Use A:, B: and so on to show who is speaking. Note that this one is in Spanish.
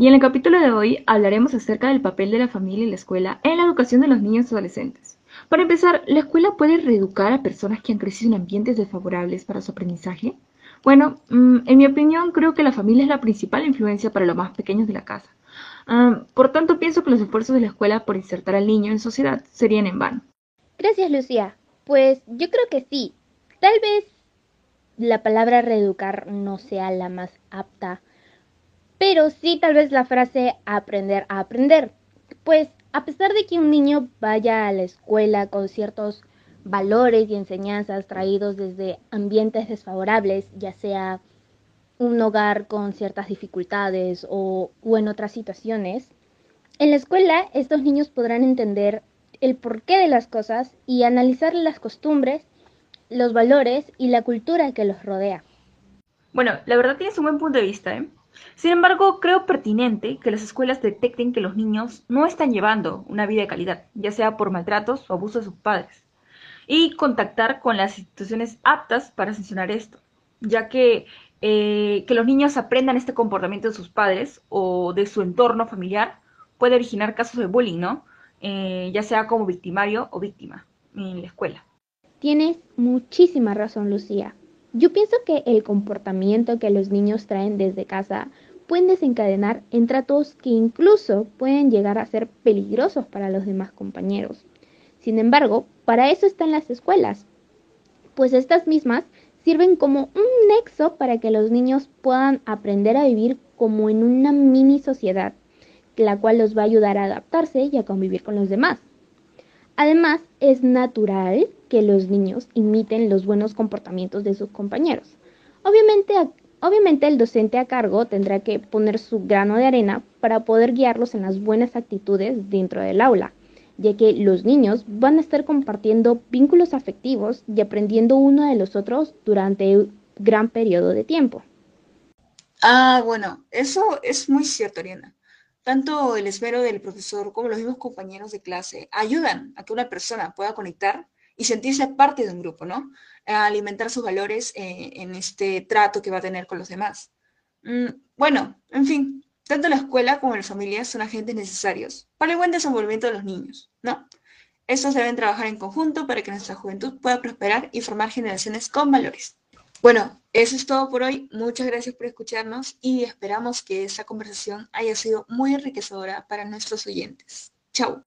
A: y en el capítulo de hoy hablaremos acerca del papel de la familia y la escuela en la educación de los niños y adolescentes. Para empezar, ¿la escuela puede reeducar a personas que han crecido en ambientes desfavorables para su aprendizaje? Bueno, mm, en mi opinión creo que la familia es la principal influencia para los más pequeños de la casa. Ah, por tanto, pienso que los esfuerzos de la escuela por insertar al niño en sociedad serían en vano.
B: Gracias, Lucía. Pues yo creo que sí. Tal vez la palabra reeducar no sea la más apta pero sí tal vez la frase aprender a aprender. Pues a pesar de que un niño vaya a la escuela con ciertos valores y enseñanzas traídos desde ambientes desfavorables, ya sea un hogar con ciertas dificultades o, en otras situaciones, en la escuela estos niños podrán entender el porqué de las cosas y analizar las costumbres, los valores y la cultura que los rodea.
A: Bueno, la verdad tienes un buen punto de vista, ¿eh? Sin embargo, creo pertinente que las escuelas detecten que los niños no están llevando una vida de calidad, ya sea por maltratos o abusos de sus padres, y contactar con las instituciones aptas para sancionar esto, ya que eh, que los niños aprendan este comportamiento de sus padres o de su entorno familiar puede originar casos de bullying, ¿no? Eh, ya sea como victimario o víctima en la escuela.
B: Tienes muchísima razón, Lucía. Yo pienso que el comportamiento que los niños traen desde casa pueden desencadenar en tratos que incluso pueden llegar a ser peligrosos para los demás compañeros. Sin embargo, para eso están las escuelas, pues estas mismas sirven como un nexo para que los niños puedan aprender a vivir como en una mini sociedad, la cual los va a ayudar a adaptarse y a convivir con los demás. Además, es natural que los niños imiten los buenos comportamientos de sus compañeros. Obviamente, obviamente el docente a cargo tendrá que poner su grano de arena para poder guiarlos en las buenas actitudes dentro del aula, ya que los niños van a estar compartiendo vínculos afectivos y aprendiendo uno de los otros durante un gran periodo de tiempo.
C: Ah, bueno, eso es muy cierto, Ariana. Tanto el esmero del profesor como los mismos compañeros de clase ayudan a que una persona pueda conectar y sentirse parte de un grupo, ¿no? A alimentar sus valores eh, en este trato que va a tener con los demás. Mm, bueno, en fin, tanto la escuela como la familia son agentes necesarios para el buen desenvolvimiento de los niños, ¿no? Estos deben trabajar en conjunto para que nuestra juventud pueda prosperar y formar generaciones con valores. Bueno, eso es todo por hoy. Muchas gracias por escucharnos y esperamos que esta conversación haya sido muy enriquecedora para nuestros oyentes. Chao.